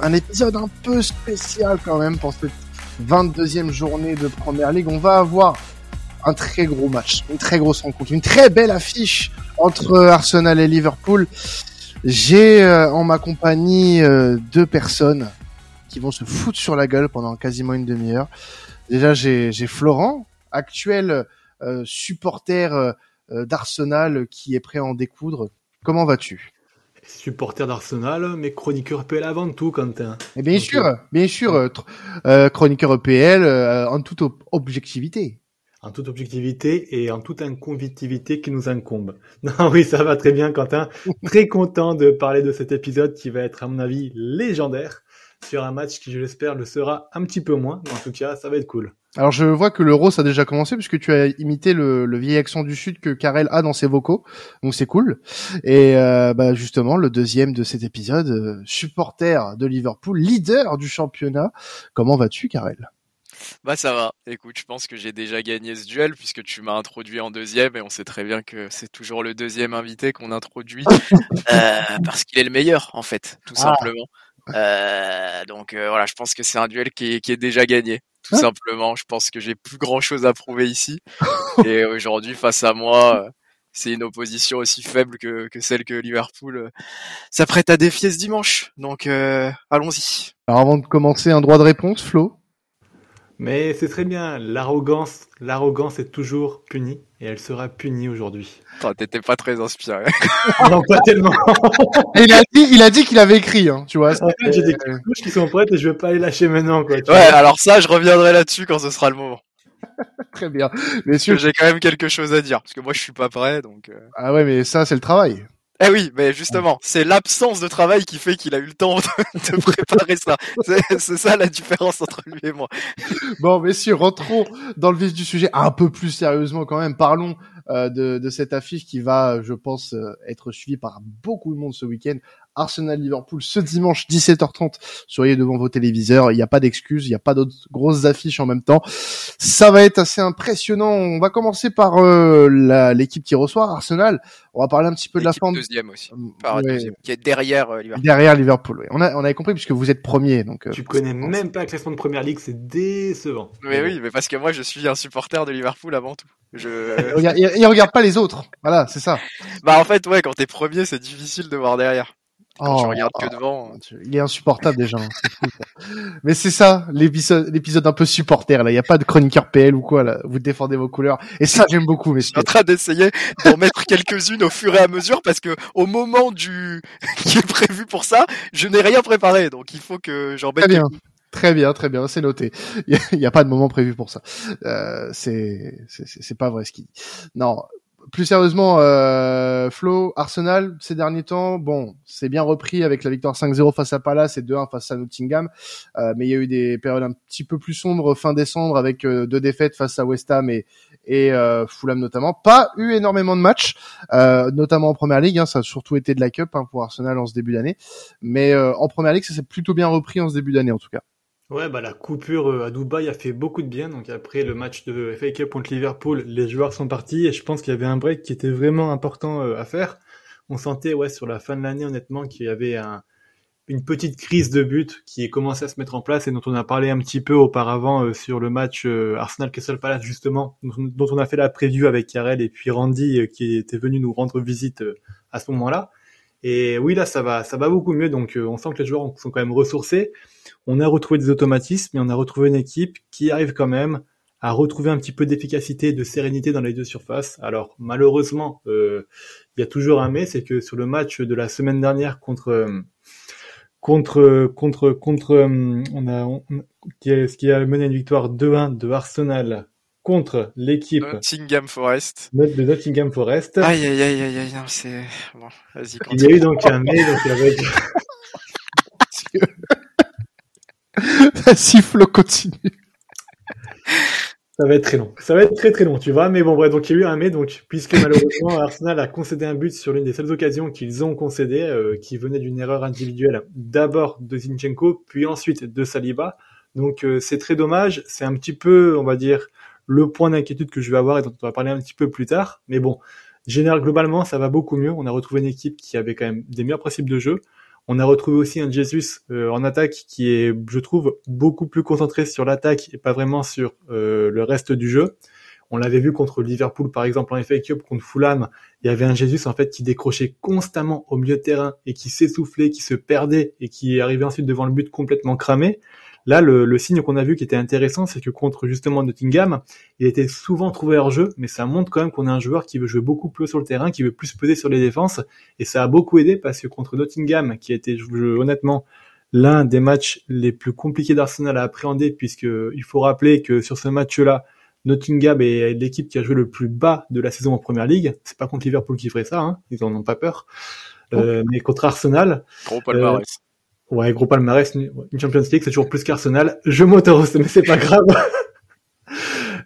un épisode un peu spécial quand même pour cette 22e journée de Première Ligue. On va avoir un très gros match, une très grosse rencontre, une très belle affiche entre Arsenal et Liverpool. J'ai euh, en ma compagnie euh, deux personnes qui vont se foutre sur la gueule pendant quasiment une demi-heure. Déjà, j'ai Florent, actuel euh, supporter d'Arsenal qui est prêt à en découdre. Comment vas-tu? Supporter d'Arsenal, mais chroniqueur PL avant tout, Quentin. Et bien sûr, bien sûr, chroniqueur EPL en toute objectivité en toute objectivité et en toute inconvitivité qui nous incombe. Non, oui, ça va très bien, Quentin. Très content de parler de cet épisode qui va être, à mon avis, légendaire sur un match qui, je l'espère, le sera un petit peu moins. en tout cas, ça va être cool. Alors, je vois que l'Euro, ça a déjà commencé puisque tu as imité le, le vieil accent du Sud que Karel a dans ses vocaux. Donc, c'est cool. Et euh, bah, justement, le deuxième de cet épisode, euh, supporter de Liverpool, leader du championnat. Comment vas-tu, Karel? Bah ça va. Écoute, je pense que j'ai déjà gagné ce duel puisque tu m'as introduit en deuxième et on sait très bien que c'est toujours le deuxième invité qu'on introduit euh, parce qu'il est le meilleur en fait, tout ah. simplement. Euh, donc euh, voilà, je pense que c'est un duel qui est, qui est déjà gagné. Tout ah. simplement, je pense que j'ai plus grand chose à prouver ici. et aujourd'hui, face à moi, c'est une opposition aussi faible que, que celle que Liverpool s'apprête à défier ce dimanche. Donc allons-y. Alors avant de commencer, un droit de réponse, Flo? Mais c'est très bien. L'arrogance, l'arrogance est toujours punie et elle sera punie aujourd'hui. T'étais pas très inspiré. non, pas tellement. il a dit, il a dit qu'il avait écrit, hein, tu vois. En fait, j'ai des couches qui sont prêtes et je vais pas les lâcher maintenant, quoi. ouais, alors ça, je reviendrai là-dessus quand ce sera le moment. Très bien. Messieurs, j'ai quand même quelque chose à dire parce que moi je suis pas prêt, donc. Euh. Ah ouais, mais ça c'est le travail. Eh oui, mais justement, c'est l'absence de travail qui fait qu'il a eu le temps de, préparer ça. C'est ça la différence entre lui et moi. Bon, messieurs, rentrons dans le vif du sujet un peu plus sérieusement quand même. Parlons euh, de, de, cette affiche qui va, je pense, euh, être suivie par beaucoup de monde ce week-end. Arsenal-Liverpool ce dimanche 17h30. Soyez devant vos téléviseurs. Il n'y a pas d'excuses. Il n'y a pas d'autres grosses affiches en même temps. Ça va être assez impressionnant. On va commencer par euh, l'équipe qui reçoit Arsenal. On va parler un petit peu de la forme. Deuxième aussi. Qui est derrière euh, Liverpool. Derrière Liverpool. Oui. On a on avait compris puisque vous êtes premier. Donc. Euh, tu connais même pas le classement de première ligue. C'est décevant. Mais oui, mais parce que moi je suis un supporter de Liverpool avant tout. Je... il, regarde, pas les autres. Voilà, c'est ça. Bah en fait ouais, quand t'es premier, c'est difficile de voir derrière. Quand oh, regarde que devant. Il est insupportable déjà. Hein, Mais c'est ça, l'épisode, l'épisode un peu supporter là. Il n'y a pas de chroniqueur PL ou quoi là. Vous défendez vos couleurs. Et ça j'aime beaucoup. Mais je suis en train d'essayer d'en mettre quelques-unes au fur et à mesure parce que au moment du qui est prévu pour ça, je n'ai rien préparé. Donc il faut que j'en mette. Très bien. Très bien, très bien, c'est noté. Il n'y a, pas de moment prévu pour ça. Euh, c'est, c'est pas vrai ce qu'il dit. Non, plus sérieusement, euh, Flo, Arsenal, ces derniers temps, bon, c'est bien repris avec la victoire 5-0 face à Palace et 2-1 face à Nottingham, euh, mais il y a eu des périodes un petit peu plus sombres fin décembre avec euh, deux défaites face à West Ham et, et euh, Fulham notamment. Pas eu énormément de matchs, euh, notamment en Première Ligue, hein, ça a surtout été de la Cup hein, pour Arsenal en ce début d'année, mais en Première Ligue, ça s'est plutôt bien repris en ce début d'année en tout cas. Ouais, bah la coupure euh, à Dubaï a fait beaucoup de bien. Donc après le match de FA Cup contre Liverpool, les joueurs sont partis et je pense qu'il y avait un break qui était vraiment important euh, à faire. On sentait ouais sur la fin de l'année honnêtement qu'il y avait un, une petite crise de but qui commençait à se mettre en place et dont on a parlé un petit peu auparavant euh, sur le match Arsenal Crystal Palace justement, dont on a fait la preview avec Karel et puis Randy qui était venu nous rendre visite à ce moment-là. Et oui là ça va ça va beaucoup mieux donc on sent que les joueurs sont quand même ressourcés on a retrouvé des automatismes et on a retrouvé une équipe qui arrive quand même à retrouver un petit peu d'efficacité et de sérénité dans les deux surfaces. Alors malheureusement, euh, il y a toujours un mais, c'est que sur le match de la semaine dernière contre contre contre contre on a qui, a, qui a mené une victoire 2-1 de Arsenal contre l'équipe Nottingham Forest. De Nottingham Forest. Aïe aïe aïe aïe aïe, c'est bon, vas-y. Il y a eu donc un donc avec Vas-y, Flo, continue. Ça va être très long. Ça va être très très long, tu vois. Mais bon, bref, donc il y a eu un mais, donc, puisque malheureusement Arsenal a concédé un but sur l'une des seules occasions qu'ils ont concédé, euh, qui venait d'une erreur individuelle, d'abord de Zinchenko, puis ensuite de Saliba. Donc euh, c'est très dommage. C'est un petit peu, on va dire, le point d'inquiétude que je vais avoir et dont on va parler un petit peu plus tard. Mais bon, général globalement, ça va beaucoup mieux. On a retrouvé une équipe qui avait quand même des meilleurs principes de jeu. On a retrouvé aussi un Jesus en attaque qui est, je trouve, beaucoup plus concentré sur l'attaque et pas vraiment sur le reste du jeu. On l'avait vu contre Liverpool, par exemple, en FA Cup, contre Fulham. Il y avait un Jesus, en fait, qui décrochait constamment au milieu de terrain et qui s'essoufflait, qui se perdait et qui arrivait ensuite devant le but complètement cramé. Là, le, signe qu'on a vu qui était intéressant, c'est que contre justement Nottingham, il était souvent trouvé hors jeu, mais ça montre quand même qu'on a un joueur qui veut jouer beaucoup plus sur le terrain, qui veut plus peser sur les défenses, et ça a beaucoup aidé parce que contre Nottingham, qui a été honnêtement l'un des matchs les plus compliqués d'Arsenal à appréhender, puisque il faut rappeler que sur ce match-là, Nottingham est l'équipe qui a joué le plus bas de la saison en première ligue. C'est pas contre Liverpool qui ferait ça, hein. ils en ont pas peur. Euh, mais contre Arsenal. Gros palmarès. Ouais, gros palmarès. Une Champions League, c'est toujours plus qu'Arsenal. Je m'autorise, mais c'est pas grave.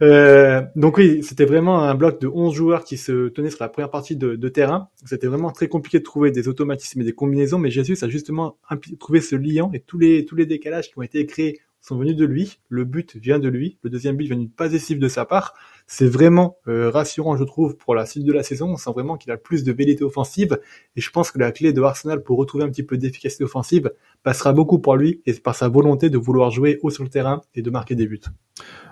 Euh, donc oui, c'était vraiment un bloc de 11 joueurs qui se tenaient sur la première partie de, terrain. C'était vraiment très compliqué de trouver des automatismes et des combinaisons, mais Jesus a justement trouvé ce lien et tous les tous les décalages qui ont été créés sont venus de lui. Le but vient de lui. Le deuxième but vient d'une passe de sa part. C'est vraiment euh, rassurant, je trouve, pour la suite de la saison. On sent vraiment qu'il a plus de vérité offensive. Et je pense que la clé de Arsenal pour retrouver un petit peu d'efficacité offensive passera beaucoup pour lui et par sa volonté de vouloir jouer haut sur le terrain et de marquer des buts.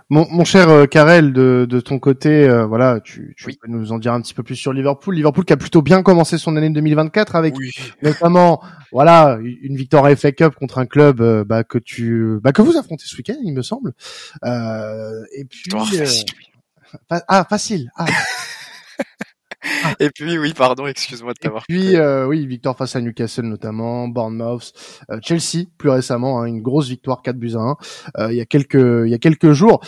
Mon, mon cher euh, Karel, de, de ton côté, euh, voilà, tu, tu peux nous en dire un petit peu plus sur Liverpool. Liverpool qui a plutôt bien commencé son année 2024 avec notamment, voilà, une victoire à FA Cup contre un club euh, bah, que tu, bah, que vous affrontez ce week-end, il me semble. et puis, ah facile. Ah. Ah. Et puis oui, pardon, excuse-moi de t'avoir. Et puis euh, oui, victoire face à Newcastle notamment, Bournemouth, euh, Chelsea plus récemment, hein, une grosse victoire 4 buts à 1 euh, il y a quelques il y a quelques jours.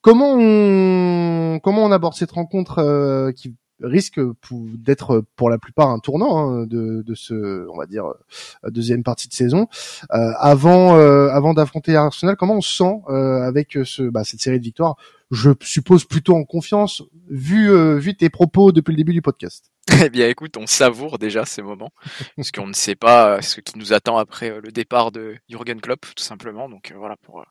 Comment on comment on aborde cette rencontre qui risque d'être pour la plupart un tournant hein, de, de ce on va dire deuxième partie de saison avant avant d'affronter Arsenal comment on se sent avec ce bah, cette série de victoires je suppose plutôt en confiance vu euh, vu tes propos depuis le début du podcast. Eh bien, écoute, on savoure déjà ces moments parce qu'on ne sait pas euh, ce qui nous attend après euh, le départ de Jürgen Klopp, tout simplement. Donc voilà pour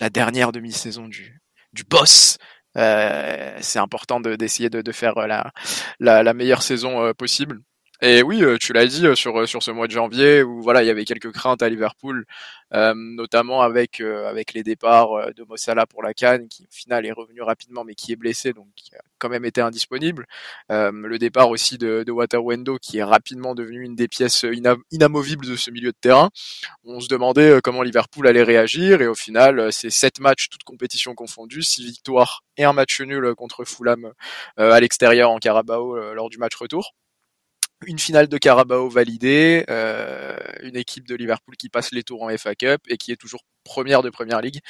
la dernière demi-saison du du boss. c'est important d'essayer de, de, faire la, la, la meilleure saison possible. Et oui, euh, tu l'as dit euh, sur euh, sur ce mois de janvier où voilà il y avait quelques craintes à Liverpool, notamment avec avec les départs de Mossala pour la Cannes qui au final est revenu rapidement mais qui est blessé donc qui a quand même été indisponible. le départ aussi de, de Waterwendo qui est rapidement devenu une des pièces inamovibles de ce milieu de terrain. On se demandait comment Liverpool allait réagir et au final c'est sept matchs toutes compétitions confondues, six victoires et un match nul contre Fulham à l'extérieur en Carabao lors du match retour une finale de Carabao validée, euh, une équipe de Liverpool qui passe les tours en FA Cup et qui est toujours première de première ligue,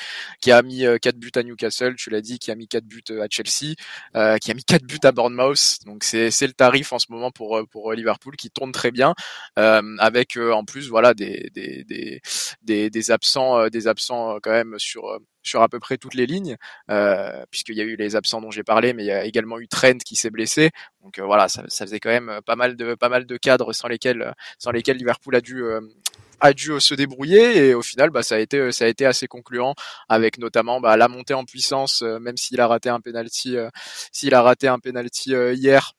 qui a mis euh, 4 buts à Newcastle, tu l'as dit, qui a mis 4 buts euh, à Chelsea, euh, qui a mis 4 buts à Bournemouth. Donc c'est le tarif en ce moment pour pour Liverpool qui tourne très bien, avec en plus voilà des des des des, absents des absents quand même sur sur à peu près toutes les lignes, puisqu'il y a eu les absents dont j'ai parlé, mais il y a également eu Trent qui s'est blessé. Donc voilà, ça, faisait quand même pas mal de pas mal de cadres sans lesquels sans lesquels Liverpool a dû a dû se débrouiller et au final bah ça a été ça a été assez concluant avec notamment bah, la montée en puissance même s'il a raté un penalty s'il a raté un penalty hier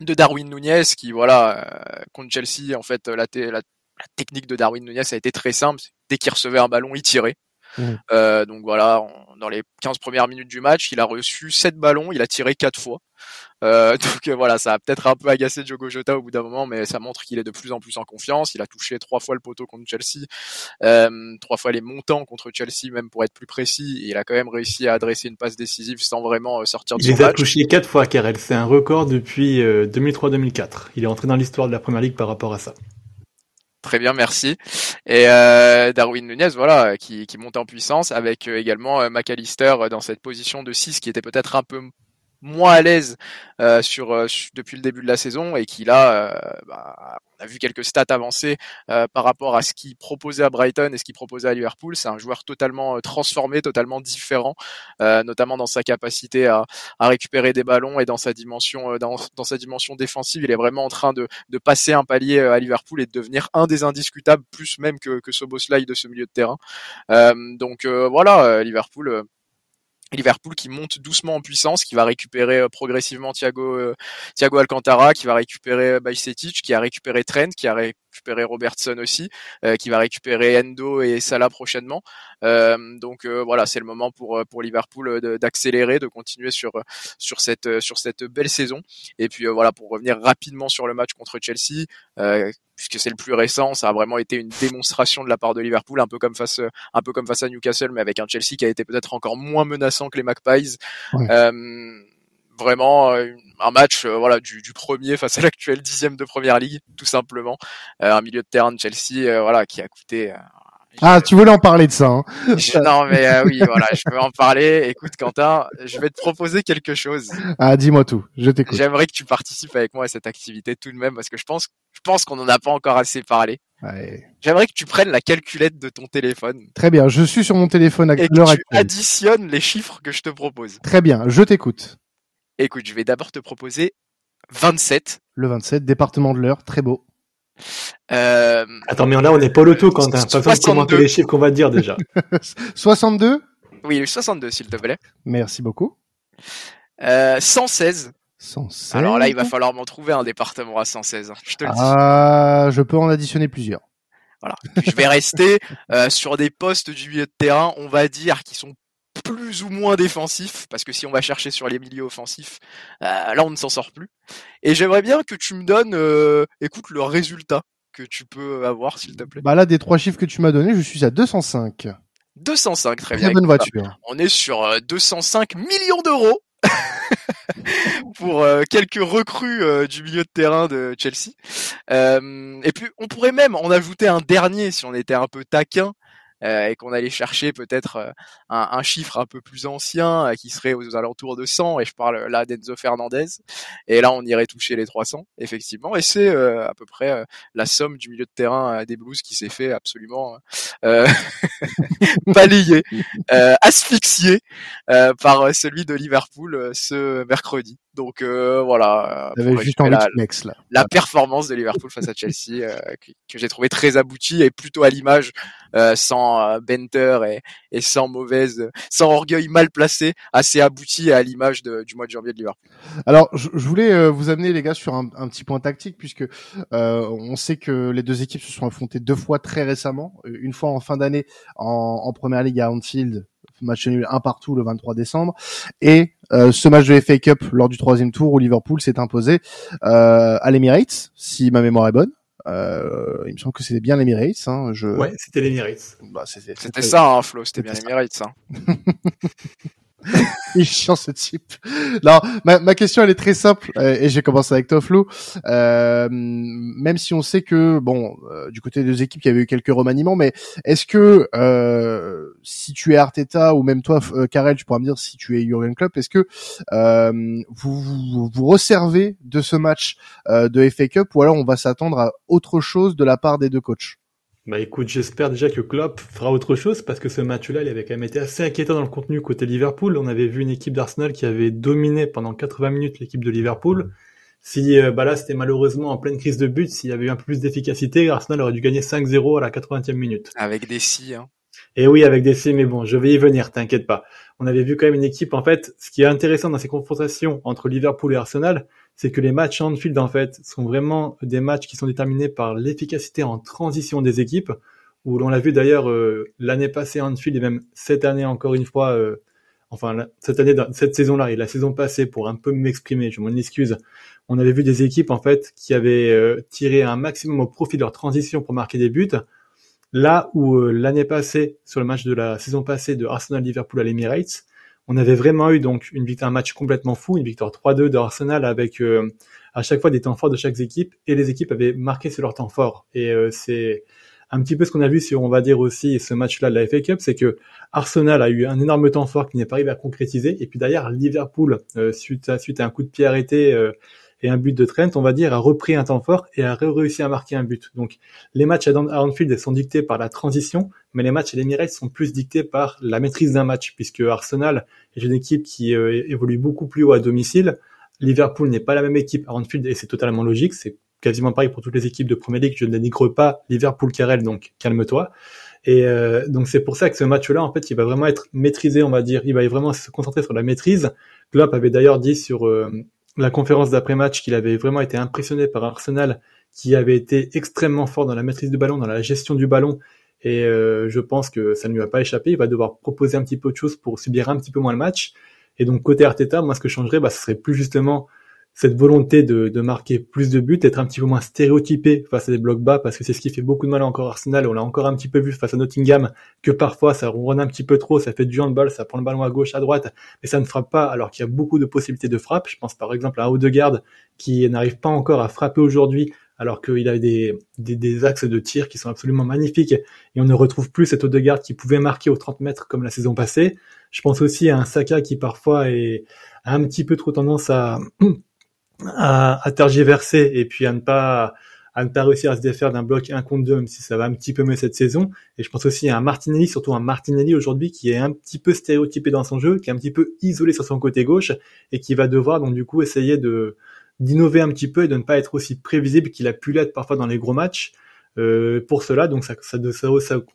de Darwin Nunez qui voilà contre Chelsea en fait la, la, la technique de Darwin Nunez a été très simple dès qu'il recevait un ballon il tirait Mmh. Euh, donc voilà, dans les 15 premières minutes du match, il a reçu 7 ballons, il a tiré 4 fois. Euh, donc euh, voilà, ça a peut-être un peu agacé Diogo Jota au bout d'un moment, mais ça montre qu'il est de plus en plus en confiance. Il a touché trois fois le poteau contre Chelsea, euh, trois fois les montants contre Chelsea, même pour être plus précis. Et il a quand même réussi à adresser une passe décisive sans vraiment euh, sortir son match. Il a touché quatre fois, Karel. C'est un record depuis 2003-2004. Il est entré dans l'histoire de la Première Ligue par rapport à ça. Très bien, merci. Et euh, Darwin Nunez, voilà, qui, qui monte en puissance avec euh, également euh, McAllister dans cette position de 6 qui était peut-être un peu moins à l'aise euh, sur, euh, depuis le début de la saison et qui là, euh, bah, on a vu quelques stats avancées par rapport à ce qu'il proposait à Brighton et ce qu'il proposait à Liverpool. C'est un joueur totalement transformé, totalement différent, notamment dans sa capacité à, à, récupérer des ballons et dans sa dimension dans, dans, sa dimension défensive. Il est vraiment en train de, de passer un palier à Liverpool et de devenir un des indiscutables, plus même que, que Soboslai de ce milieu de terrain. donc voilà, Liverpool Liverpool qui monte doucement en puissance, qui va récupérer euh, progressivement Thiago euh, Thiago Alcantara, qui va récupérer euh, Bajcetic, qui a récupéré Trent, qui a récupérer Robertson aussi, qui va récupérer Endo et Salah prochainement. donc voilà, c'est le moment pour pour Liverpool d'accélérer, de, continuer sur sur cette sur cette belle saison. Et puis voilà, pour revenir rapidement sur le match contre Chelsea, puisque c'est le plus récent, ça a vraiment été une démonstration de la part de Liverpool, un peu comme face, un peu comme face à Newcastle, mais avec un Chelsea qui a été peut-être encore moins menaçant que les Magpies. Euh, vraiment euh, un match euh, voilà du, du, premier face à l'actuel dixième de première ligue tout simplement un milieu de terrain de Chelsea voilà qui a coûté ah, tu voulais en parler de ça hein Non, mais euh, oui, voilà, je veux en parler. Écoute, Quentin, je vais te proposer quelque chose. Ah, dis-moi tout, je t'écoute. J'aimerais que tu participes avec moi à cette activité tout de même, parce que je pense, je pense qu'on n'en a pas encore assez parlé. Ouais. J'aimerais que tu prennes la calculette de ton téléphone. Très bien, je suis sur mon téléphone à l'heure actuelle. tu additionnes les chiffres que je te propose. Très bien, je t'écoute. Écoute, je vais d'abord te proposer 27. Le 27, département de l'heure, très beau. Euh... Attends, mais là, on n'est pas l'auto quand t'as pas besoin de commenter les chiffres qu'on va dire déjà. 62 Oui, 62, s'il te plaît. Merci beaucoup. Euh, 116. 116. Alors là, il va falloir m'en trouver un département à 116. Hein, je te le dis. Ah, je peux en additionner plusieurs. Voilà. je vais rester euh, sur des postes du milieu de terrain, on va dire, qui sont plus ou moins défensif, parce que si on va chercher sur les milieux offensifs, euh, là on ne s'en sort plus. Et j'aimerais bien que tu me donnes, euh, écoute, le résultat que tu peux avoir, s'il te plaît. Bah là, des trois chiffres que tu m'as donnés, je suis à 205. 205, très, bien. bonne voiture. On est sur 205 euh, millions d'euros. pour quelques recrues du milieu de terrain de Chelsea. et puis on pourrait même en ajouter un dernier si on était un peu taquin, euh, et qu'on allait chercher peut-être euh, un, chiffre un peu plus ancien euh, qui serait aux alentours de 100 et je parle là d'Enzo Fernandez et là on irait toucher les 300 effectivement et c'est à peu près la somme du milieu de terrain des Blues qui s'est fait absolument balayer, asphyxié par celui de Liverpool ce mercredi. Donc voilà. juste envie la, là. la performance de Liverpool face à Chelsea que, que j'ai trouvé très aboutie et plutôt à l'image sans sans euh, et, sans mauvaise, sans orgueil mal placé, assez abouti à l'image du mois de janvier de Liverpool. Alors, je, voulais euh, vous amener les gars sur un, petit point tactique puisque euh, on sait que les deux équipes se sont affrontées deux fois très récemment, une fois en fin d'année en, en première ligue à Anfield match nul un partout le 23 décembre et ce match de FA Cup lors du troisième tour où Liverpool s'est imposé à l'Emirates si ma mémoire est bonne euh, il me semble que c'était bien l'Emirates. Hein, je... Ouais, c'était l'Emirates. Bah, c'était ça, hein, Flo, c'était bien l'Emirates. Hein. il est chiant ce type. Non, ma, ma question elle est très simple euh, et j'ai commencé avec toi Flo. Euh, même si on sait que bon, euh, du côté des deux équipes il y avait eu quelques remaniements, mais est-ce que euh, si tu es Arteta ou même toi Karel, tu pourras me dire si tu es Jurgen Klopp, est-ce que vous, vous, vous resservez de ce match de FA Cup ou alors on va s'attendre à autre chose de la part des deux coachs? Bah écoute, j'espère déjà que Klopp fera autre chose parce que ce match-là, il avait quand même été assez inquiétant dans le contenu côté Liverpool. On avait vu une équipe d'Arsenal qui avait dominé pendant 80 minutes l'équipe de Liverpool. Si euh, bah là c'était malheureusement en pleine crise de but, s'il y avait eu un peu plus d'efficacité, Arsenal aurait dû gagner 5-0 à la 80e minute. Avec des si, hein. Et oui, avec des si, mais bon, je vais y venir, t'inquiète pas. On avait vu quand même une équipe, en fait, ce qui est intéressant dans ces confrontations entre Liverpool et Arsenal, c'est que les matchs Anfield en fait sont vraiment des matchs qui sont déterminés par l'efficacité en transition des équipes. Où l'on l'a vu d'ailleurs euh, l'année passée Anfield et même cette année encore une fois, euh, enfin cette année, cette saison-là et la saison passée pour un peu m'exprimer, je m'en excuse. On avait vu des équipes en fait qui avaient euh, tiré un maximum au profit de leur transition pour marquer des buts. Là où l'année passée, sur le match de la saison passée de Arsenal-Liverpool à l'Emirates, on avait vraiment eu donc une victoire, un match complètement fou, une victoire 3-2 de Arsenal avec euh, à chaque fois des temps forts de chaque équipe et les équipes avaient marqué sur leur temps fort. Et euh, c'est un petit peu ce qu'on a vu sur, on va dire aussi, ce match-là de la FA Cup, c'est que Arsenal a eu un énorme temps fort qui n'est pas arrivé à concrétiser. Et puis d'ailleurs, Liverpool, euh, suite, à, suite à un coup de pied arrêté et un but de Trent, on va dire, a repris un temps fort et a réussi à marquer un but. Donc les matchs à Anfield sont dictés par la transition, mais les matchs à l'Emirates sont plus dictés par la maîtrise d'un match, puisque Arsenal est une équipe qui euh, évolue beaucoup plus haut à domicile. Liverpool n'est pas la même équipe à Anfield et c'est totalement logique. C'est quasiment pareil pour toutes les équipes de Premier League. Je ne dénigre pas Liverpool Carrel, donc calme-toi. Et euh, donc c'est pour ça que ce match-là, en fait, il va vraiment être maîtrisé, on va dire. Il va vraiment se concentrer sur la maîtrise. Klopp avait d'ailleurs dit sur euh, la conférence d'après-match qu'il avait vraiment été impressionné par Arsenal qui avait été extrêmement fort dans la maîtrise du ballon, dans la gestion du ballon. Et euh, je pense que ça ne lui va pas échapper. Il va devoir proposer un petit peu de choses pour subir un petit peu moins le match. Et donc côté Arteta, moi ce que je changerais, bah, ce serait plus justement cette volonté de, de marquer plus de buts, d'être un petit peu moins stéréotypé face à des blocs bas, parce que c'est ce qui fait beaucoup de mal encore à Arsenal. On l'a encore un petit peu vu face à Nottingham, que parfois ça ronronne un petit peu trop, ça fait du handball, ça prend le ballon à gauche, à droite, mais ça ne frappe pas, alors qu'il y a beaucoup de possibilités de frappe. Je pense par exemple à Odegaard, qui n'arrive pas encore à frapper aujourd'hui, alors qu'il a des, des, des, axes de tir qui sont absolument magnifiques, et on ne retrouve plus cet Odegaard qui pouvait marquer aux 30 mètres comme la saison passée. Je pense aussi à un Saka qui parfois est, a un petit peu trop tendance à à, à, tergiverser et puis à ne pas à ne pas réussir à se défaire d'un bloc 1 contre 2, même si ça va un petit peu mieux cette saison. Et je pense aussi à un Martinelli, surtout un Martinelli aujourd'hui qui est un petit peu stéréotypé dans son jeu, qui est un petit peu isolé sur son côté gauche et qui va devoir donc du coup essayer de d'innover un petit peu et de ne pas être aussi prévisible qu'il a pu l'être parfois dans les gros matchs. Euh, pour cela, donc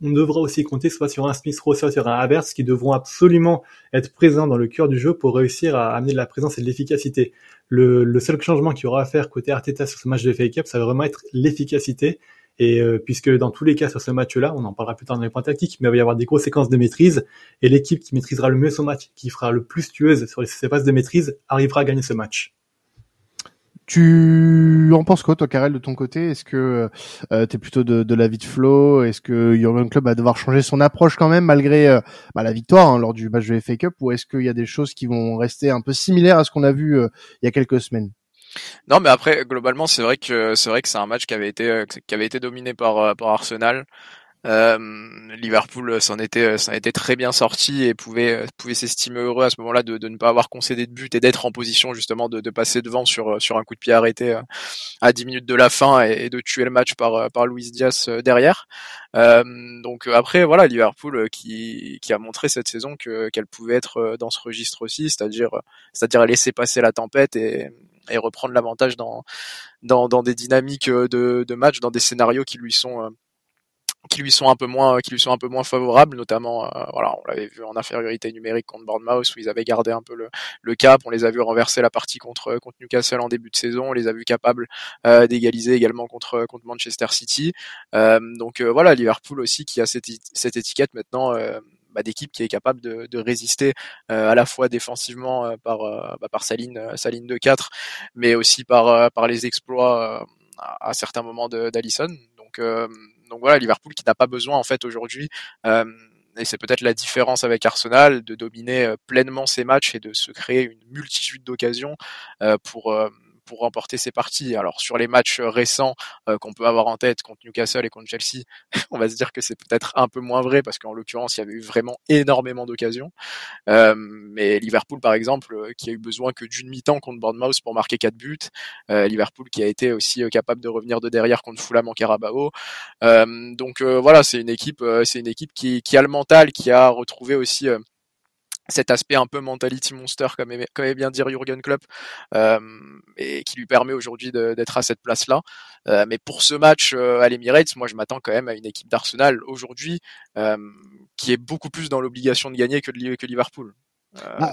on devra aussi compter soit sur un Smith Rowe, soit sur un Havertz qui devront absolument être présents dans le cœur du jeu pour réussir à amener de la présence et de l'efficacité. Le, seul changement qu'il y aura à faire côté Arteta sur ce match de FA Cup, ça va vraiment être l'efficacité. Et euh, puisque dans tous les cas sur ce match-là, on en parlera plus tard dans les points tactiques, mais il va y avoir des grosses séquences de maîtrise. Et l'équipe qui maîtrisera le mieux son match, qui fera le plus tueuse sur ces phases de maîtrise, arrivera à gagner ce match. Tu en penses quoi, toi, Karel, de ton côté? Est-ce que euh, tu es plutôt de, de l'avis de Flo? Est-ce que Jurgen Club va devoir changer son approche quand même, malgré euh, bah, la victoire hein, lors du match de FA Cup Ou est-ce qu'il y a des choses qui vont rester un peu similaires à ce qu'on a vu euh, il y a quelques semaines? Non, mais après globalement, c'est vrai que c'est vrai que c'est un match qui avait été euh, qui avait été dominé par euh, par Arsenal. Euh, Liverpool s'en était, s'en était très bien sorti et pouvait, pouvait s'estimer heureux à ce moment-là de, de, ne pas avoir concédé de but et d'être en position justement de, de, passer devant sur, sur un coup de pied arrêté euh, à 10 minutes de la fin et, de tuer le match par, par Luis Diaz euh, derrière. Euh, donc après voilà Liverpool qui, qui a montré cette saison que qu'elle pouvait être dans ce registre aussi, c'est-à-dire c'est-à-dire laisser passer la tempête et, et reprendre l'avantage dans, dans, dans des dynamiques de, de match, dans des scénarios qui lui sont qui lui sont un peu moins qui lui sont un peu moins favorables notamment euh, voilà on l'avait vu en infériorité numérique contre Bournemouth où ils avaient gardé un peu le, le cap on les a vus renverser la partie contre contre Newcastle en début de saison on les a vus capables euh, d'égaliser également contre contre Manchester City. Euh, donc euh, voilà Liverpool aussi qui a cette, cette étiquette maintenant bah, d'équipe qui est capable de, de résister à la fois défensivement par bah, par sa ligne sa ligne de 4 mais aussi par par les exploits à certains moments d'Alisson. Donc donc voilà, Liverpool qui n'a pas besoin en fait aujourd'hui, euh, et c'est peut-être la différence avec Arsenal, de dominer euh, pleinement ses matchs et de se créer une multitude d'occasions euh, pour pour remporter ses parties. Alors sur les matchs récents euh, qu'on peut avoir en tête contre Newcastle et contre Chelsea, on va se dire que c'est peut-être un peu moins vrai parce qu'en l'occurrence il y avait eu vraiment énormément d'occasions. Euh, mais Liverpool par exemple, euh, qui a eu besoin que d'une mi-temps contre Bournemouth pour marquer quatre buts, euh, Liverpool qui a été aussi capable de revenir de derrière contre Fulham en Carabao. donc voilà, c'est une équipe, c'est une équipe qui, qui a le mental, qui a retrouvé aussi cet aspect un peu mentality monster comme aimait, bien dire Jurgen Klopp euh, et qui lui permet aujourd'hui d'être à cette place là euh, mais pour ce match euh, à l'Emirates moi je m'attends quand même à une équipe d'Arsenal aujourd'hui euh, qui est beaucoup plus dans l'obligation de gagner que, que Liverpool. Ah,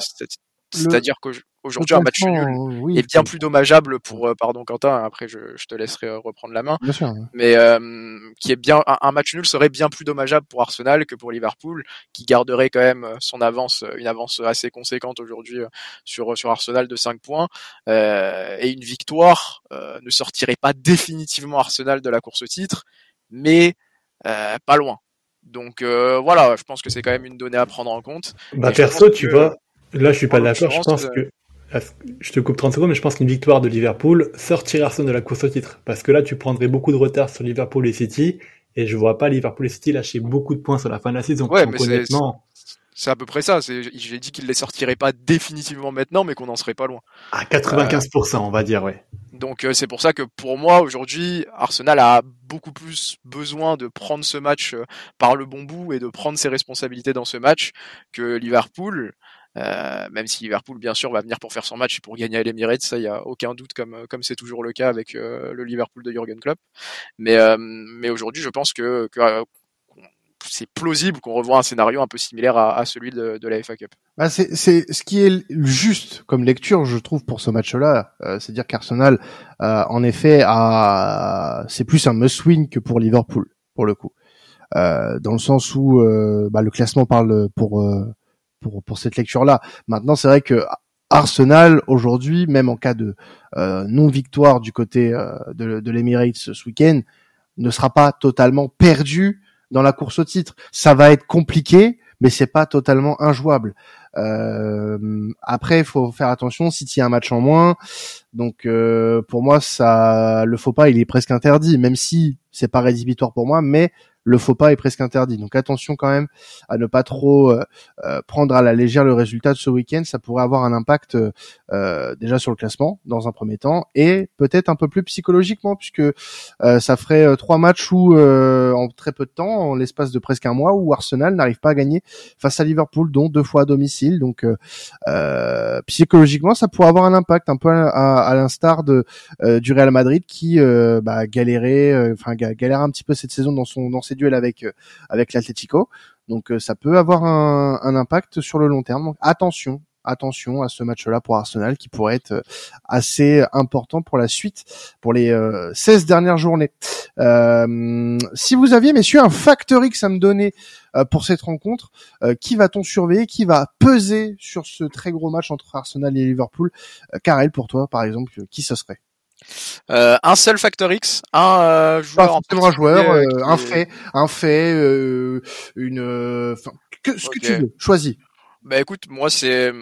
c'est-à-dire qu'aujourd'hui un match nul est bien plus dommageable pour euh, pardon Quentin après je, je, te laisserai euh, reprendre la main. Bien sûr, mais euh, qui est bien un, match nul serait bien plus dommageable pour Arsenal que pour Liverpool qui garderait quand même son avance une avance assez conséquente aujourd'hui sur sur Arsenal de 5 points euh, et une victoire euh, ne sortirait pas définitivement Arsenal de la course au titre mais pas loin. Donc voilà, je pense que c'est quand même une donnée à prendre en compte. Bah perso, tu vois, Là, je suis pas d'accord. Je pense que je te coupe 30 secondes, mais je pense qu'une victoire de Liverpool sortirait Arsenal de la course au titre. Parce que là, tu prendrais beaucoup de retard sur Liverpool et City, et je vois pas Liverpool et City lâcher beaucoup de points sur la fin de la saison. Ouais, mais honnêtement. C'est à peu près ça. J'ai dit qu'il les sortirait pas définitivement maintenant, mais qu'on en serait pas loin. À 95%, on va dire, ouais. Donc euh, c'est pour ça que pour moi aujourd'hui, Arsenal a beaucoup plus besoin de prendre ce match euh, par le bon bout et de prendre ses responsabilités dans ce match que Liverpool. Euh, même si Liverpool, bien sûr, va venir pour faire son match et pour gagner à l'Emirates, ça, il y a aucun doute, comme comme c'est toujours le cas avec euh, le Liverpool de Jurgen Klopp. Mais euh, mais aujourd'hui, je pense que, c'est plausible qu'on revoie un scénario un peu similaire à, celui de, la FA Cup. Bah c'est, ce qui est juste comme lecture, je trouve, pour ce match-là. Euh, c'est dire qu'Arsenal, euh, en effet, a, c'est plus un must-win que pour Liverpool, pour le coup. Euh, dans le sens où bah, le classement parle pour pour pour cette lecture-là. Maintenant, c'est vrai que Arsenal aujourd'hui, même en cas de non victoire du côté de, de l'Emirates ce week-end, ne sera pas totalement perdu dans la course au titre. Ça va être compliqué, mais c'est pas totalement injouable. Euh, après, il faut faire attention. si y a un match en moins, donc euh, pour moi, ça, le faux pas, il est presque interdit, même si c'est pas rédhibitoire pour moi, mais le faux pas est presque interdit. Donc attention quand même à ne pas trop euh, euh, prendre à la légère le résultat de ce week-end. Ça pourrait avoir un impact euh, déjà sur le classement dans un premier temps et peut-être un peu plus psychologiquement puisque ça ferait trois matchs où en très peu de temps, en l'espace de presque un mois, où Arsenal n'arrive pas à gagner face à Liverpool, dont deux fois à domicile. Donc psychologiquement, ça pourrait avoir un impact un peu à, l'instar de du Real Madrid qui bah, galérait, enfin galère un petit peu cette saison dans son dans ses duel avec euh, avec l'Atlético. Donc euh, ça peut avoir un, un, impact sur le long terme. Donc attention, attention à ce match-là pour Arsenal qui pourrait être euh, assez important pour la suite, pour les 16 dernières journées. Euh, si vous aviez, messieurs, un facteur X à me donner pour cette rencontre, qui va-t-on surveiller Qui va peser sur ce très gros match entre Arsenal et Liverpool? Karel, pour toi, par exemple, qui ce serait? Euh, un seul facteur X, un euh, joueur, un joueur, euh, un fait, un fait, une, que, ce que tu veux, choisis. Bah écoute, moi c'est,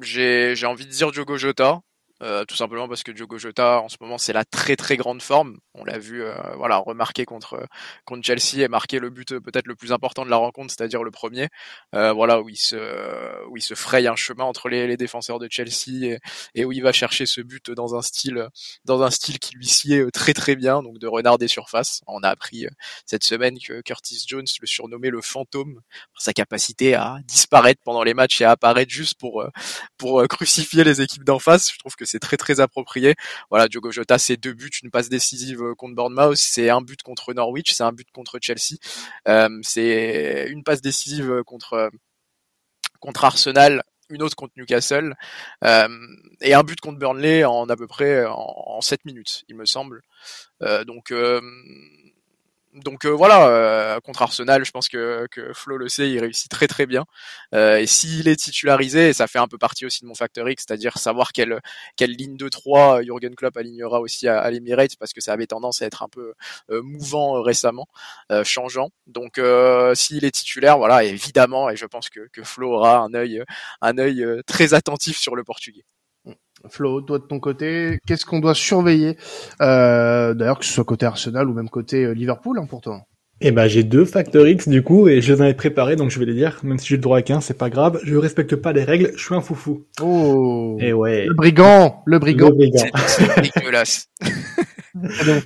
j'ai j'ai envie de dire Diogo Jota. Euh, tout simplement parce que Diogo Jota en ce moment c'est la très très grande forme. On l'a vu, euh, voilà, remarquer contre contre Chelsea et marquer le but euh, peut-être le plus important de la rencontre, c'est-à-dire le premier. voilà où il se où il se fraye un chemin entre les, les défenseurs de Chelsea et, où il va chercher ce but dans un style dans un style qui lui sied très très bien, donc de renard des surfaces. On a appris cette semaine que Curtis Jones le surnommait le fantôme pour sa capacité à disparaître pendant les matchs et à apparaître juste pour pour crucifier les équipes d'en face. Je trouve que c'est très très approprié. Voilà, Diogo Jota, c'est deux buts, une passe décisive euh, contre Bournemouth, c'est un but contre Norwich, c'est un but contre Chelsea, euh, c'est une passe décisive contre contre Arsenal, une autre contre Newcastle euh, et un but contre Burnley en à peu près en, en 7 minutes, il me semble. donc donc euh, voilà, euh, contre Arsenal, je pense que, Flo le sait, il réussit très très bien. Euh, et s'il est titularisé, et ça fait un peu partie aussi de mon facteur X, c'est-à-dire savoir quelle, quelle ligne de 3 Jurgen Klopp alignera aussi à, à parce que ça avait tendance à être un peu mouvant récemment, changeant. Donc s'il est titulaire, voilà, évidemment, et je pense que, que Flo aura un œil, un œil très attentif sur le Portugais. Flo, toi de ton côté, qu'est-ce qu'on doit surveiller euh, D'ailleurs, que ce soit côté Arsenal ou même côté euh, Liverpool hein, pour toi? Eh ben, j'ai deux facteurs X du coup, et je les ai préparés, donc je vais les dire. Même si j'ai le droit à qu'un, c'est pas grave. Je respecte pas les règles, je suis un foufou. Oh. Et ouais. Le brigand, le brigand. Le brigand. C'est dégueulasse.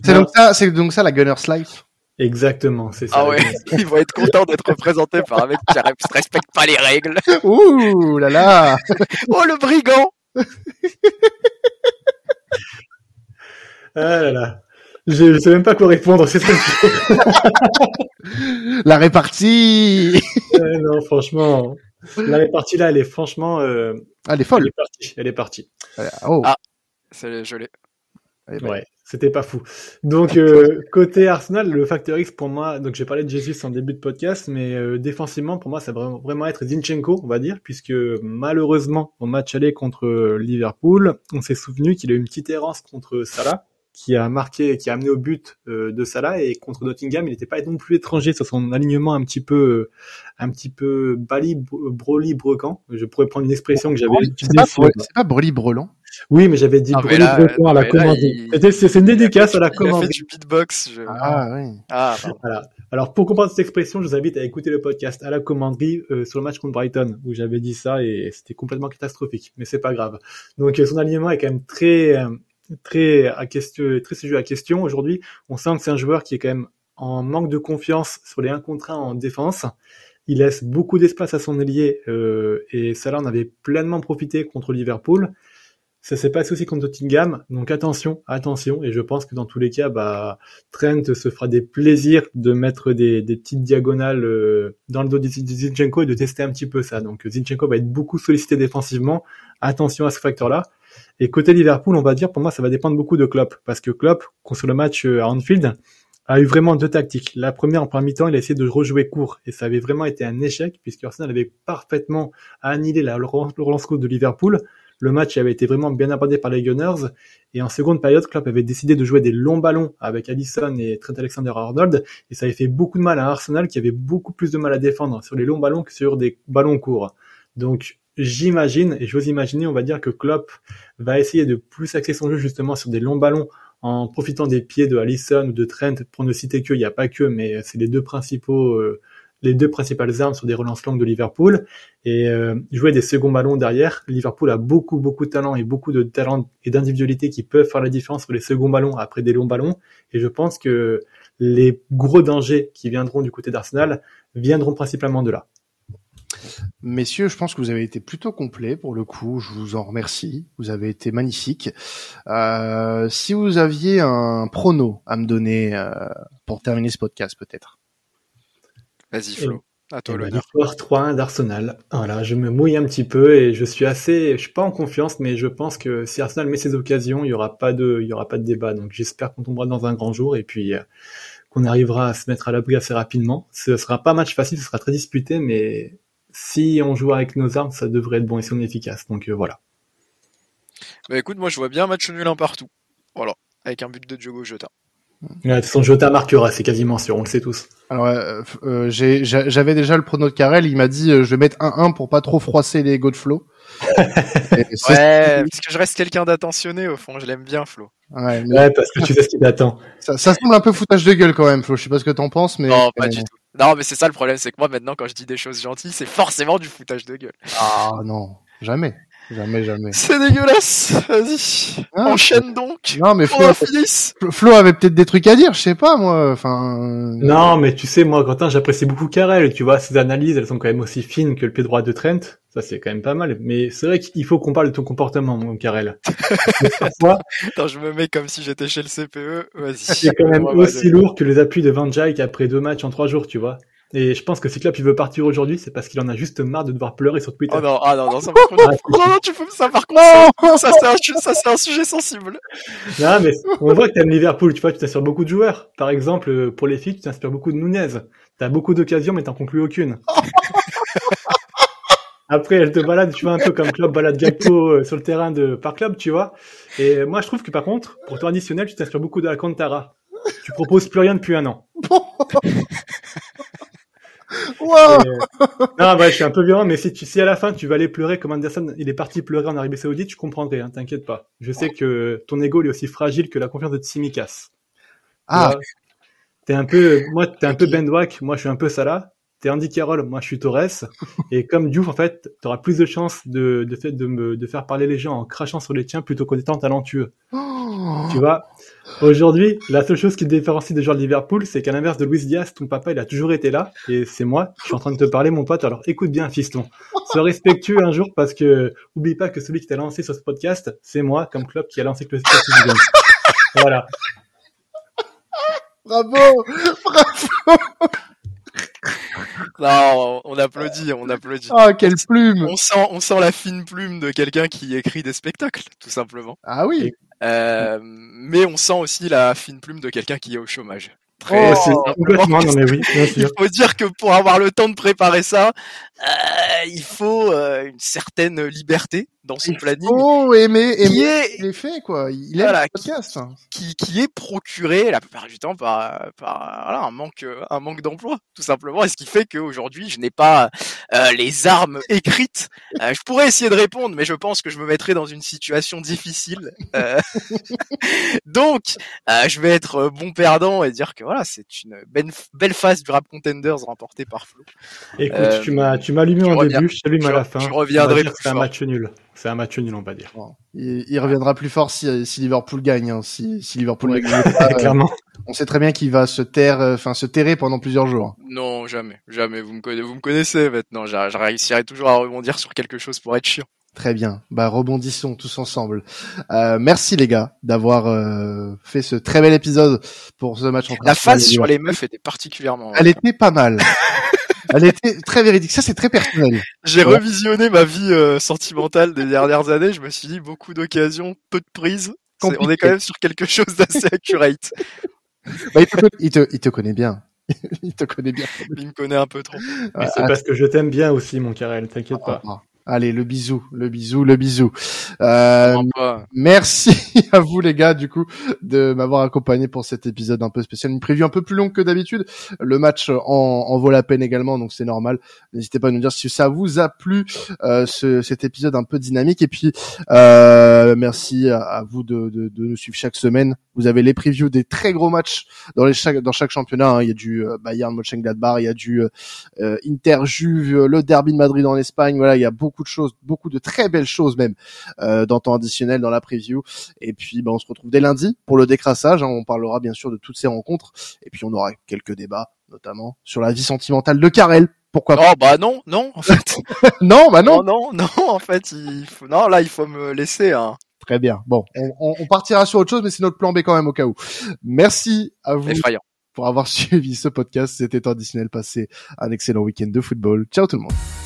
c'est donc ça, c'est donc ça la Gunner's Life. Exactement, c'est ça. Ah ouais, ils vont être contents d'être représentés par un mec qui respecte pas les règles. Ouh là là. oh le brigand. Ah là là. Je, sais même pas quoi répondre, c'est très La répartie Non, franchement, la répartie là, elle est franchement... Euh, elle est folle. Elle est partie. Elle est partie. Oh. Ah, je l'ai. Ouais c'était pas fou. Donc euh, côté Arsenal, le facteur X pour moi, donc j'ai parlé de Jesus en début de podcast, mais euh, défensivement pour moi ça va vraiment être Zinchenko, on va dire, puisque malheureusement au match aller contre Liverpool, on s'est souvenu qu'il a eu une petite errance contre Salah qui a marqué, qui a amené au but euh, de Salah et contre Nottingham, il n'était pas non plus étranger sur son alignement un petit peu, un petit peu bali, broli, brecan. Je pourrais prendre une expression que j'avais utilisée. C'est pas, broli brelan. Oui, mais j'avais dit ah, brecan à la commande. C'est une dédicace à la commande. Il a fait du beatbox. Ah oui. Ah, voilà. Alors pour comprendre cette expression, je vous invite à écouter le podcast à la commanderie euh, sur le match contre Brighton où j'avais dit ça et c'était complètement catastrophique. Mais c'est pas grave. Donc son alignement est quand même très très à question, très sujet à question aujourd'hui. On sent que c'est un joueur qui est quand même en manque de confiance sur les 1 contre 1 en défense. Il laisse beaucoup d'espace à son ailier euh, et Salah en avait pleinement profité contre Liverpool. Ça s'est passé aussi contre Nottingham, donc attention, attention. Et je pense que dans tous les cas, bah, Trent se fera des plaisirs de mettre des, des petites diagonales euh, dans le dos de Zinchenko et de tester un petit peu ça. Donc Zinchenko va être beaucoup sollicité défensivement. Attention à ce facteur-là. Et côté Liverpool, on va dire, pour moi, ça va dépendre beaucoup de Klopp, parce que Klopp, sur le match euh, à Anfield, a eu vraiment deux tactiques. La première, en premier mi-temps, il a essayé de rejouer court, et ça avait vraiment été un échec, puisque Arsenal avait parfaitement annihilé la relance de Liverpool. Le match avait été vraiment bien abordé par les Gunners. Et en seconde période, Klopp avait décidé de jouer des longs ballons avec Allison et Trent Alexander-Arnold. Et ça avait fait beaucoup de mal à Arsenal qui avait beaucoup plus de mal à défendre sur les longs ballons que sur des ballons courts. Donc, j'imagine, et j'ose imaginer, on va dire que Klopp va essayer de plus axer son jeu justement sur des longs ballons en profitant des pieds de Allison ou de Trent, pour ne citer que, il n'y a pas que, mais c'est les deux principaux euh, les deux principales armes sur des relances longues de Liverpool et euh, jouer des seconds ballons derrière. Liverpool a beaucoup beaucoup de talent et beaucoup de talent et d'individualité qui peuvent faire la différence sur les seconds ballons après des longs ballons et je pense que les gros dangers qui viendront du côté d'Arsenal viendront principalement de là. Messieurs, je pense que vous avez été plutôt complet pour le coup. Je vous en remercie. Vous avez été magnifiques. Euh, si vous aviez un prono à me donner euh, pour terminer ce podcast, peut-être. Vas-y Flo. À toi le L'histoire 3-1 d'Arsenal. Voilà, je me mouille un petit peu et je suis assez, je suis pas en confiance, mais je pense que si Arsenal met ses occasions, il y aura pas de, il y aura pas de débat. Donc j'espère qu'on tombera dans un grand jour et puis euh, qu'on arrivera à se mettre à l'abri assez rapidement. Ce sera pas un match facile, ce sera très disputé, mais si on joue avec nos armes, ça devrait être bon et si on est efficace. Donc euh, voilà. Bah écoute, moi je vois bien un match nul un partout. Voilà, avec un but de Diogo Jota. Ouais, de toute façon, Jota marquera, c'est quasiment sûr, on le sait tous. Alors, euh, euh j'avais déjà le prono de Carrel, il m'a dit euh, je vais mettre 1-1 pour pas trop froisser les go de Flo. ouais, parce que je reste quelqu'un d'attentionné au fond, je l'aime bien Flo. Ouais, ouais, parce que tu sais ce qu'il attend. Ça, ça, semble un peu foutage de gueule quand même, Flo. Je sais pas ce que t'en penses, mais non, pas du tout. Non, mais c'est ça le problème, c'est que moi maintenant, quand je dis des choses gentilles, c'est forcément du foutage de gueule. Ah non, jamais. Jamais, jamais. C'est dégueulasse. Vas-y. Ah, Enchaîne donc. Non, mais Flo, Flo avait peut-être des trucs à dire, je sais pas, moi. Enfin. Non, mais tu sais, moi, Quentin, j'apprécie beaucoup Karel. Tu vois, ses analyses, elles sont quand même aussi fines que le pied droit de Trent. Ça, c'est quand même pas mal. Mais c'est vrai qu'il faut qu'on parle de ton comportement, mon Karel. Attends, je me mets comme si j'étais chez le CPE. Vas-y. C'est quand même aussi lourd que les appuis de Van Dijk après deux matchs en trois jours, tu vois. Et je pense que si Klopp il veut partir aujourd'hui, c'est parce qu'il en a juste marre de devoir pleurer sur Twitter. Oh non, ah non, non, ça par contre, non, non, tu peux ça par contre, ça, c'est un, ça c'est un sujet sensible. Non, mais on voit que t'aimes Liverpool, tu vois, tu t'inspires beaucoup de joueurs. Par exemple, pour les filles, tu t'inspires beaucoup de Nunez. T'as beaucoup d'occasions, mais t'en conclus aucune. Après, elle te balade, tu vois, un peu comme Klopp balade Gakpo euh, sur le terrain de par club, tu vois. Et moi, je trouve que par contre, pour toi additionnel, tu t'inspires beaucoup de Alcantara. Tu proposes plus rien depuis un an. Wow non, bah, je suis un peu violent, mais si, tu, si à la fin tu vas aller pleurer comme Anderson, il est parti pleurer en Arabie Saoudite, je comprendrai, hein, t'inquiète pas. Je sais que ton ego est aussi fragile que la confiance de Tsimikas. Ah. T'es un peu, moi, t'es un peu Ben moi je suis un peu Salah. T'es Andy Carroll, moi je suis Torres. et comme Diouf, en fait, t'auras plus de chances de, de, fait, de, me, de faire parler les gens en crachant sur les tiens plutôt qu'en étant talentueux. Oh. Tu vois? Aujourd'hui, la seule chose qui te différencie des joueurs de Liverpool, c'est qu'à l'inverse de Luis Diaz, ton papa, il a toujours été là, et c'est moi, je suis en train de te parler, mon pote, alors écoute bien, fiston. Sois respectueux un jour, parce que, oublie pas que celui qui t'a lancé sur ce podcast, c'est moi, comme club, qui a lancé le podcast. Voilà. Bravo! Bravo! Non, on applaudit, on applaudit. Ah, quelle plume On sent, on sent la fine plume de quelqu'un qui écrit des spectacles, tout simplement. Ah oui. Euh, mais on sent aussi la fine plume de quelqu'un qui est au chômage. Très oh, Il faut dire que pour avoir le temps de préparer ça, euh, il faut euh, une certaine liberté dans son planning. Oh, aimer, aimer qui est, il est fait quoi. Il est voilà, podcast. Qui, qui est procuré la plupart du temps par, par voilà, un manque, un manque d'emploi, tout simplement. Et ce qui fait qu'aujourd'hui, je n'ai pas euh, les armes écrites. Euh, je pourrais essayer de répondre, mais je pense que je me mettrais dans une situation difficile. Euh, donc, je vais être bon perdant et dire que voilà, c'est une belle, belle phase du rap contenders remportée par Flo. Écoute, tu m'as, tu m'as allumé en début, je t'allume à la fin. Je reviendrai. C'est un match nul. C'est un match nul, on va dire. Il, reviendra plus fort si, si Liverpool gagne. Hein. Si, si Liverpool ne gagne pas, clairement. on sait très bien qu'il va se taire, euh, enfin se terrer pendant plusieurs jours. Non, jamais, jamais. Vous me connaissez, vous me connaissez maintenant. Je réussirai toujours à rebondir sur quelque chose pour être chiant. Très bien. Bah rebondissons tous ensemble. Euh, merci les gars d'avoir euh, fait ce très bel épisode pour ce match. La phase sur les meufs était particulièrement. Elle était pas mal. Elle était très véridique. Ça c'est très personnel. J'ai revisionné ma vie euh, sentimentale des dernières années. Je me suis dit beaucoup d'occasions, peu de prises. on est quand même sur quelque chose d'assez accurate. bah, il, te, il, te, il te connaît bien. il te connaît bien. Il me connaît un peu trop. Mais c'est parce que je t'aime bien aussi, mon Karel. T'inquiète ah, pas. Allez, le bisou, le bisou, le bisou. Euh, merci à vous les gars du coup de m'avoir accompagné pour cet épisode un peu spécial, une prévue un peu plus longue que d'habitude. Le match en, en, vaut la peine également, donc c'est normal. N'hésitez pas à nous dire si ça vous a plu euh, ce, cet épisode un peu dynamique. Et puis euh, merci à, vous de, de, de, nous suivre chaque semaine. Vous avez les previews des très gros matchs dans les chaque dans chaque championnat. Hein. Il y a du euh, Bayern Mönchengladbach, il y a du euh, Inter Juve, le Derby de Madrid en Espagne. Voilà, il y a beaucoup beaucoup de choses, beaucoup de très belles choses même euh, dans temps additionnel dans la preview. Et puis ben, on se retrouve dès lundi pour le décrassage. Hein. On parlera bien sûr de toutes ces rencontres. Et puis on aura quelques débats, notamment sur la vie sentimentale de Karel. Pourquoi Oh bah non, non en fait. non, bah non. non. Non, non, en fait, il faut... non là il faut me laisser. Hein. Très bien. Bon, on, on, partira sur autre chose, mais c'est notre plan B quand même au cas où. Merci à vous. Effrayant. Pour avoir suivi ce podcast, c'était additionnel. Passez un excellent week-end de football. Ciao tout le monde.